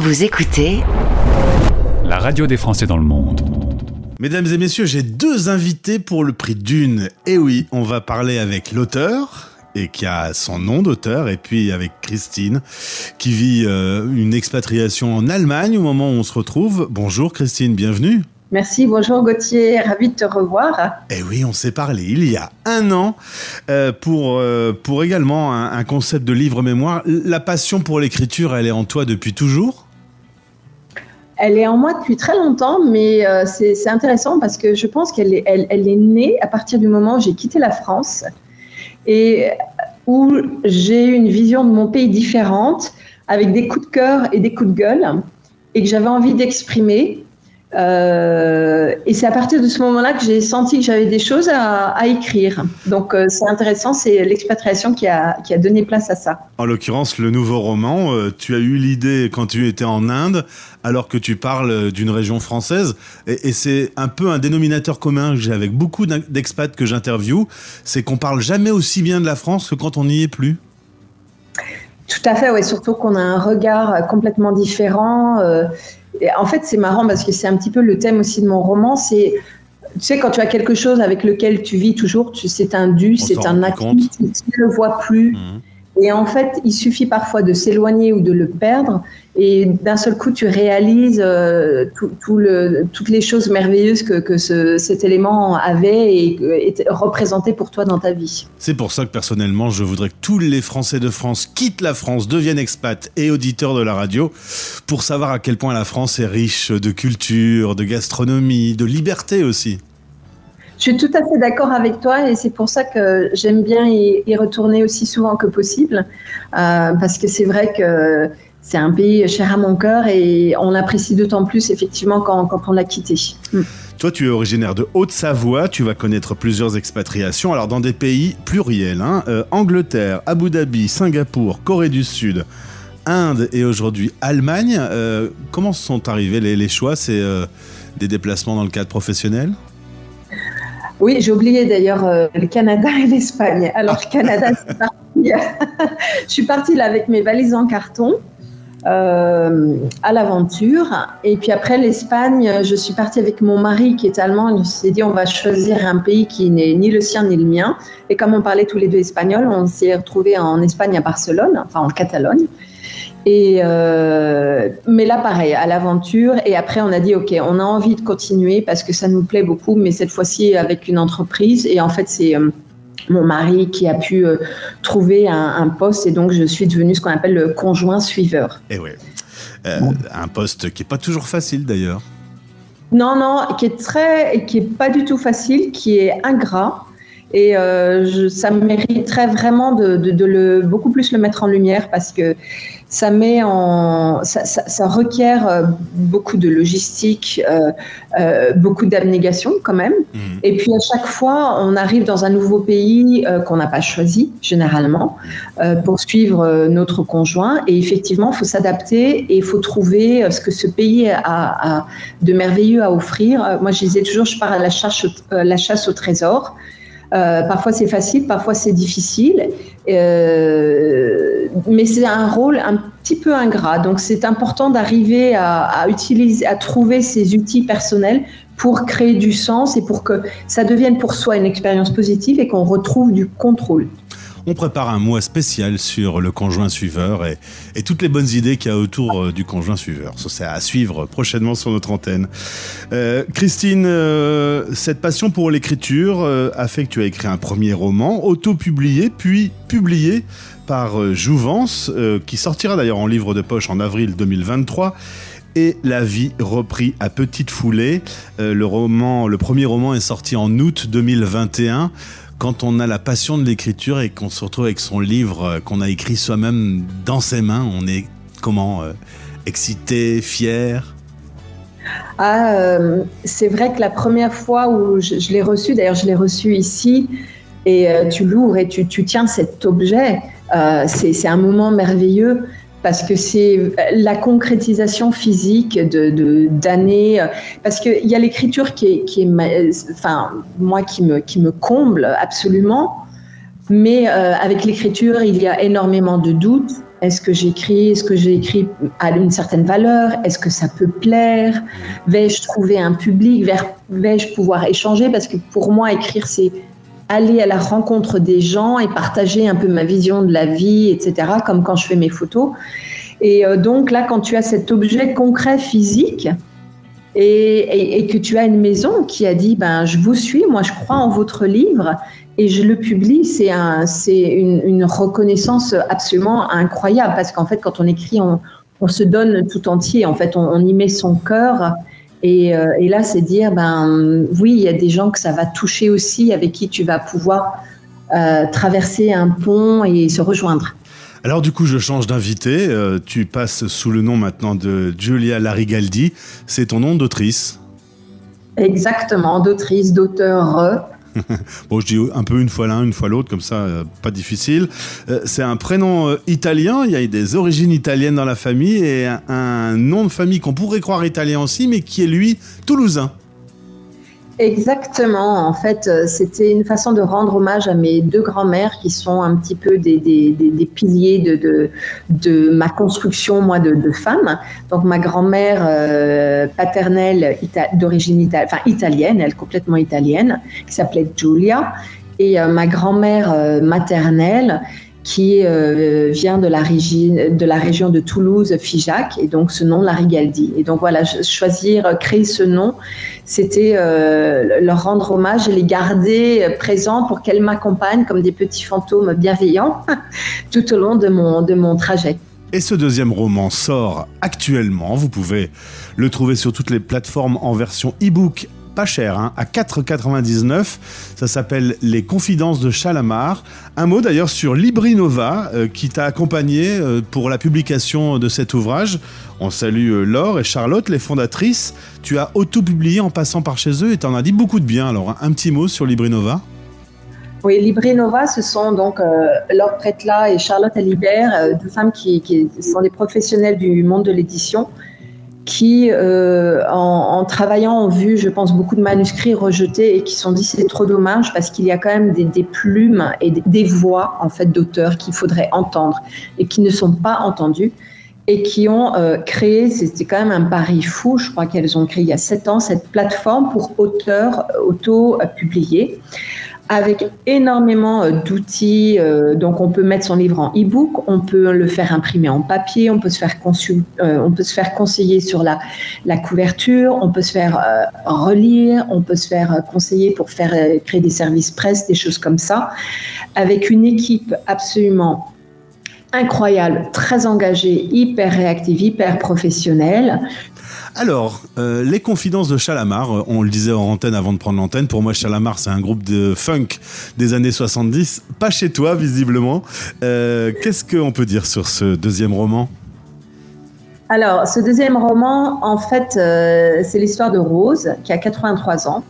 Vous écoutez La radio des Français dans le monde. Mesdames et messieurs, j'ai deux invités pour le prix d'une. Et oui, on va parler avec l'auteur et qui a son nom d'auteur, et puis avec Christine, qui vit euh, une expatriation en Allemagne au moment où on se retrouve. Bonjour Christine, bienvenue. Merci, bonjour Gauthier, ravi de te revoir. Eh oui, on s'est parlé il y a un an euh, pour, euh, pour également un, un concept de livre-mémoire. La passion pour l'écriture, elle est en toi depuis toujours? Elle est en moi depuis très longtemps, mais euh, c'est intéressant parce que je pense qu'elle est, née à partir du moment où j'ai quitté la France et où j'ai eu une vision de mon pays différente, avec des coups de cœur et des coups de gueule, et que j'avais envie d'exprimer. Euh, et c'est à partir de ce moment-là que j'ai senti que j'avais des choses à, à écrire. Donc euh, c'est intéressant, c'est l'expatriation qui a, qui a donné place à ça. En l'occurrence, le nouveau roman, euh, tu as eu l'idée quand tu étais en Inde, alors que tu parles d'une région française. Et, et c'est un peu un dénominateur commun que j'ai avec beaucoup d'expats que j'interviewe, c'est qu'on parle jamais aussi bien de la France que quand on n'y est plus. Tout à fait, oui, surtout qu'on a un regard complètement différent. Euh, et en fait, c'est marrant parce que c'est un petit peu le thème aussi de mon roman. C'est, tu sais, quand tu as quelque chose avec lequel tu vis toujours, c'est un dû, c'est un acquis, tu ne le vois plus. Mmh. Et en fait, il suffit parfois de s'éloigner ou de le perdre, et d'un seul coup, tu réalises euh, toutes les choses merveilleuses que, que ce, cet élément avait et, et représenté pour toi dans ta vie. C'est pour ça que personnellement, je voudrais que tous les Français de France quittent la France, deviennent expats et auditeurs de la radio, pour savoir à quel point la France est riche de culture, de gastronomie, de liberté aussi. Je suis tout à fait d'accord avec toi et c'est pour ça que j'aime bien y, retourner aussi souvent que possible euh, parce que c'est vrai que c'est un pays cher à mon cœur et on l'apprécie d'autant plus effectivement quand, on l'a quitté. Mm. Toi, tu es originaire de Haute-Savoie, tu vas connaître plusieurs expatriations, alors dans des pays pluriels, hein, euh, Angleterre, Abu Dhabi, Singapour, Corée du Sud, Inde et aujourd'hui Allemagne. Euh, comment sont arrivés les, choix C'est des déplacements dans le cadre professionnel? Oui, j'ai oublié d'ailleurs euh, le Canada et l'Espagne. Alors, le Canada, c'est parti. je suis partie là avec mes valises en carton euh, à l'aventure. Et puis après, l'Espagne, je suis partie avec mon mari qui est allemand. On s'est dit, on va choisir un pays qui n'est ni le sien ni le mien. Et comme on parlait tous les deux espagnol, on s'est retrouvés en Espagne à Barcelone, enfin en Catalogne. Et euh, mais là, pareil, à l'aventure. Et après, on a dit, OK, on a envie de continuer parce que ça nous plaît beaucoup, mais cette fois-ci avec une entreprise. Et en fait, c'est euh, mon mari qui a pu euh, trouver un, un, poste. Et donc, je suis devenue ce qu'on appelle le conjoint suiveur. Et oui. Euh, bon. Un poste qui n'est pas toujours facile d'ailleurs. Non, non, qui est très, qui est pas du tout facile, qui est ingrat. Et euh, je, ça mériterait vraiment de, de, de, le beaucoup plus le mettre en lumière parce que ça met en, ça, ça, ça requiert euh, beaucoup de logistique, euh, euh, beaucoup d'abnégation quand même. Mmh. Et puis à chaque fois, on arrive dans un nouveau pays euh, qu'on n'a pas choisi généralement pour suivre notre conjoint. Et effectivement, il faut s'adapter et il faut trouver ce que ce pays a, a, de merveilleux à offrir. Moi, je disais toujours, je pars à la chasse, la chasse au trésor. Euh, parfois c'est facile, parfois c'est difficile, euh, mais c'est un rôle un petit peu ingrat. Donc c'est important d'arriver à, utiliser, à trouver ces outils personnels pour créer du sens et pour que ça devienne pour soi une expérience positive et qu'on retrouve du contrôle on prépare un mois spécial sur le conjoint suiveur et, toutes les bonnes idées qu'il y a autour euh, du conjoint suiveur. Ça, c'est à suivre prochainement sur notre antenne. Euh, Christine, euh, cette passion pour l'écriture a fait que tu as écrit un premier roman, auto-publié, puis publié par Jouvence, qui sortira d'ailleurs en livre de poche en avril 2023 et la vie repris à petite foulée. Le premier roman est sorti en août 2021 quand on a la passion de l'écriture et qu'on se retrouve avec son livre euh, qu'on a écrit soi-même dans ses mains, on est comment euh, excité, fier? Ah, euh, C'est vrai que la première fois où je, l'ai reçu, d'ailleurs je l'ai reçu ici, et tu l'ouvres et tu, tu, tiens cet objet, c'est un moment merveilleux parce que c'est la concrétisation physique de d'années. De, parce qu'il y a l'écriture qui est, qui est, enfin, moi qui me, qui me comble absolument, mais euh, avec l'écriture, il y a énormément de doutes, Est-ce que j'écris Est-ce que j'écris à une certaine valeur? Est-ce que ça peut plaire? Vais-je trouver un public? Vais-je pouvoir échanger? Parce que pour moi, écrire, c'est aller à la rencontre des gens et partager un peu ma vision de la vie, etc., comme quand je fais mes photos. Et euh, donc là, quand tu as cet objet concret physique, et, que tu as une maison qui a dit ben je vous suis, moi je crois en votre livre et je le publie, c'est un, c'est une, reconnaissance absolument incroyable parce qu'en fait quand on écrit, on, on, se donne tout entier, en fait on, y met son cœur et, euh, et là c'est dire ben oui il y a des gens que ça va toucher aussi avec qui tu vas pouvoir euh, traverser un pont et se rejoindre. Alors du coup, je change d'invité. Euh, tu passes sous le nom maintenant de Giulia Larigaldi. C'est ton nom d'autrice? Exactement, d'autrice, d'auteur. bon, je dis un peu une fois l'un, une fois l'autre, comme ça, euh, pas difficile. Euh, c'est un prénom italien, il y a des origines italiennes dans la famille et un nom de famille qu'on pourrait croire italien aussi, mais qui est lui toulousain. Exactement. En fait, euh, c'était une façon de rendre hommage à mes deux grands-mères qui sont un petit peu des, des, des, piliers de, de, de, ma construction, moi, de, de femme. Donc, ma grand-mère euh, paternelle d'origine enfin, italienne, elle complètement italienne, qui s'appelait Giulia, et euh, ma grand-mère maternelle qui euh, vient de la, région de Toulouse, Figeac, et donc ce nom, la Rigaldi. Et donc voilà, choisir, euh, créer ce nom, c'était euh, leur rendre hommage et les garder présents pour qu'elles m'accompagnent comme des petits fantômes bienveillants tout au long de mon, de mon trajet. Et ce deuxième roman sort actuellement. Vous pouvez le trouver sur toutes les plateformes en version e-book pas cher, hein, à 4,99. Ça s'appelle Les Confidences de Chalamar. Un mot d'ailleurs sur Librinova euh, qui t'a accompagné euh, pour la publication de cet ouvrage. On salue euh, Laure et Charlotte, les fondatrices. Tu as auto-publié en passant par chez eux et t'en as dit beaucoup de bien. Alors un petit mot sur Librinova. Oui, Librinova, ce sont donc Laure Pretla et Charlotte Alibert, deux femmes qui, qui, sont des professionnels du monde de l'édition qui, euh, en, travaillant, ont vu, je pense, beaucoup de manuscrits rejetés et qui se sont dit c'est trop dommage parce qu'il y a quand même des, plumes et des, voix en fait d'auteurs qu'il faudrait entendre et qui ne sont pas entendues et qui ont euh, créé, c'était quand même un pari fou, je crois qu'elles ont créé il y a sept ans, cette plateforme pour auteurs auto-publiés avec énormément euh, d'outils. Euh, donc, on peut mettre son livre en e-book, on peut le faire imprimer en papier, on peut se faire, euh, on peut se faire conseiller sur la, la couverture, on peut se faire relire, on peut se faire conseiller pour faire créer des services presse, des choses comme ça, avec une équipe absolument incroyable, très engagée, hyper réactive, hyper professionnelle. Alors, euh, les confidences de Chalamar, euh, on le disait en antenne avant de prendre l'antenne, pour moi Chalamar c'est un groupe de funk des années 70, pas chez toi visiblement. Euh, qu'est-ce qu'on peut dire sur ce deuxième roman? Alors, ce deuxième roman, en fait, c'est l'histoire de Rose, qui a 83 ans,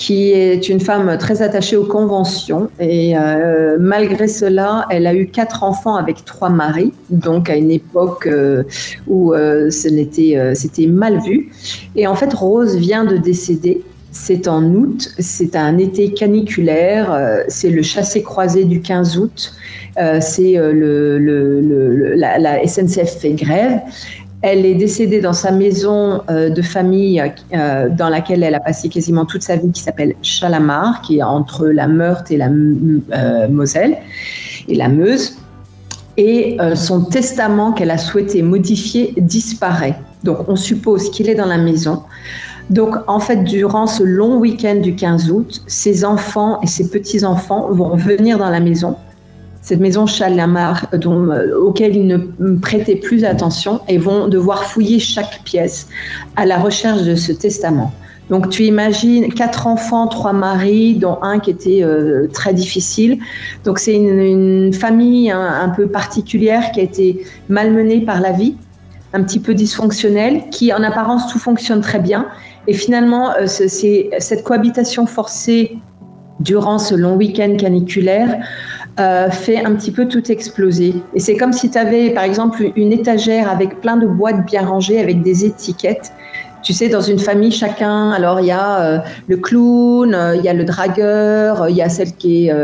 qui est une femme très attachée aux conventions. Et euh, malgré cela, elle a eu quatre enfants avec trois maris, donc à une époque euh, où euh, c'était mal vu. Et en fait, Rose vient de décéder. C'est en août, c'est un été caniculaire, c'est le chassé-croisé du 15 août, c'est le, la SNCF fait grève elle est décédée dans sa maison euh, de famille euh, dans laquelle elle a passé quasiment toute sa vie, qui s'appelle Chalamar, qui est entre la Meurthe et la euh, Moselle et la Meuse. Et son testament qu'elle a souhaité modifier disparaît. Donc on suppose qu'il est dans la maison. Donc en fait, durant ce long week-end du 15 août, ses enfants et ses petits-enfants vont venir dans la maison cette maison Chalamar dont, euh, auquel ils ne prêtaient plus attention et vont devoir fouiller chaque pièce à la recherche de ce testament. Donc tu imagines quatre enfants, trois maris, dont un qui était euh, très difficile. Donc c'est une, famille un, peu particulière qui a été malmenée par la vie, un petit peu dysfonctionnelle, qui en apparence tout fonctionne très bien. Et finalement, euh, c'est cette cohabitation forcée durant ce long week-end caniculaire euh, fait un petit peu tout exploser. Et c'est comme si tu avais, par exemple, une étagère avec plein de boîtes bien rangées, avec des étiquettes. Tu sais, dans une famille, chacun, alors il y a euh, le clown, euh, il y a le dragueur, il y a celle qui est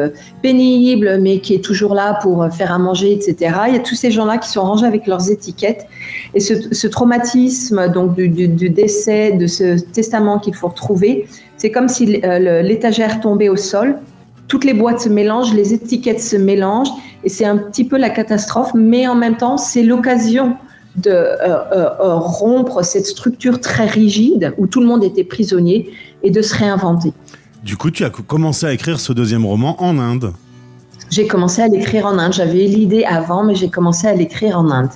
pénible, mais qui est toujours là pour faire à manger, etc. Il y a tous ces gens-là qui sont rangés avec leurs étiquettes. Et ce, traumatisme donc du, du, décès, de ce testament qu'il faut retrouver, c'est comme si l'étagère tombait au sol. Toutes les boîtes se mélangent, les étiquettes se mélangent, et c'est un petit peu la catastrophe, mais en même temps, c'est l'occasion de euh, euh, euh, rompre cette structure très rigide où tout le monde était prisonnier et de se réinventer. Du coup, tu as commencé à écrire ce deuxième roman en Inde. J'ai commencé à l'écrire en Inde. J'avais eu l'idée avant, mais j'ai commencé à l'écrire en Inde.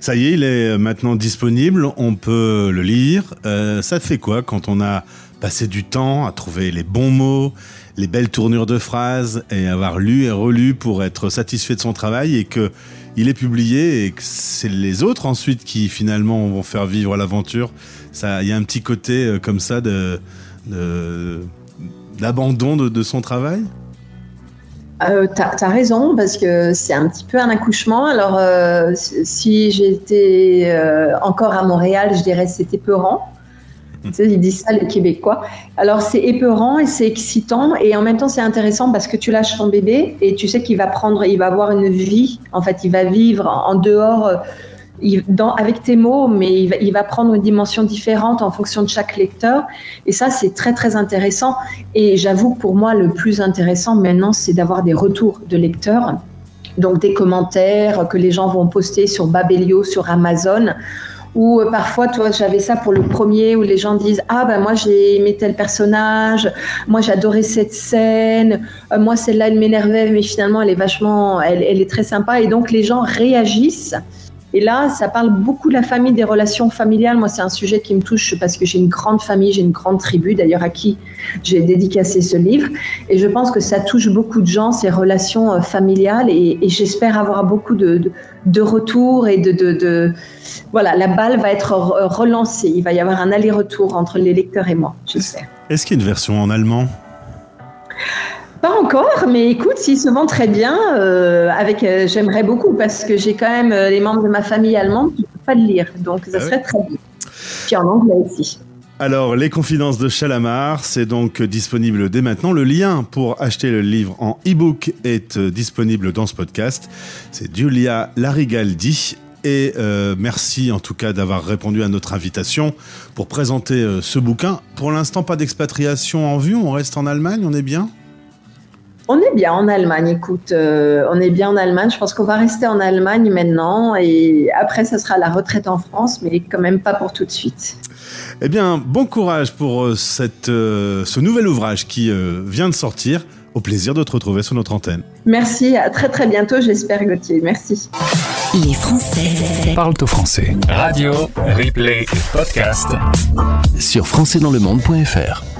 Ça y est, il est maintenant disponible, on peut le lire. ça te fait quoi quand on a passé du temps à trouver les bons mots, les belles tournures de phrases et avoir lu et relu pour être satisfait de son travail et que il est publié et que c'est les autres ensuite qui finalement vont faire vivre l'aventure. Ça, il y a un petit côté euh, comme ça de, d'abandon de, son travail? Euh, t'as as raison parce que c'est un petit peu un accouchement. Alors euh, si j'étais euh, encore à Montréal, je dirais c'était peurant ils disent ça les Québécois. Alors c'est épeurant et c'est excitant et en même temps c'est intéressant parce que tu lâches ton bébé et tu sais qu'il va prendre, il va avoir une vie. En fait, il va vivre en dehors. Euh, avec tes mots, mais il va, prendre une dimension différente en fonction de chaque lecteur. Et ça, c'est très, très intéressant. Et j'avoue que pour moi, le plus intéressant maintenant, c'est d'avoir des retours de lecteurs. Donc des commentaires que les gens vont poster sur Babelio, sur Amazon, ou euh, parfois, toi, j'avais ça pour le premier où les gens disent ah ben moi j'ai aimé tel personnage, moi j'adorais cette scène, euh, moi celle-là elle m'énervait mais finalement elle est vachement, elle, elle, est très sympa. Et donc les gens réagissent et là, ça parle beaucoup de la famille, des relations familiales. Moi, c'est un sujet qui me touche parce que j'ai une grande famille, j'ai une grande tribu, d'ailleurs à qui j'ai dédicacé ce livre. Et je pense que ça touche beaucoup de gens, ces relations euh, familiales. Et, j'espère avoir beaucoup de, de, retours et de, de, Voilà, la balle va être relancée. Il va y avoir un aller-retour entre les lecteurs et moi, j'espère. Est-ce qu'il y a une version en allemand? Pas encore, mais écoute, s'il se vend très bien, euh, avec, euh, j'aimerais beaucoup parce que j'ai quand même euh, les membres de ma famille allemande qui ne peuvent pas le lire, donc ça ah serait très bien. Puis en anglais aussi. Alors, Les Confidences de Chalamar, c'est donc disponible dès maintenant. Le lien pour acheter le livre en e-book est disponible dans ce podcast. C'est Giulia Larigaldi. Et merci en tout cas d'avoir répondu à notre invitation pour présenter ce bouquin. Pour l'instant, pas d'expatriation en vue, on reste en Allemagne, on est bien? On est bien en Allemagne, écoute, euh, on est bien en Allemagne. Je pense qu'on va rester en Allemagne maintenant et après, ça sera la retraite en France, mais quand même pas pour tout de suite. Eh bien, bon courage pour euh, cette, euh, ce nouvel ouvrage qui vient de sortir. Au plaisir de te retrouver sur notre antenne. Merci, à très très bientôt, j'espère, Gauthier. Merci. Les Français parlent au français. Radio, replay, podcast. Sur françaisdanslemonde.fr.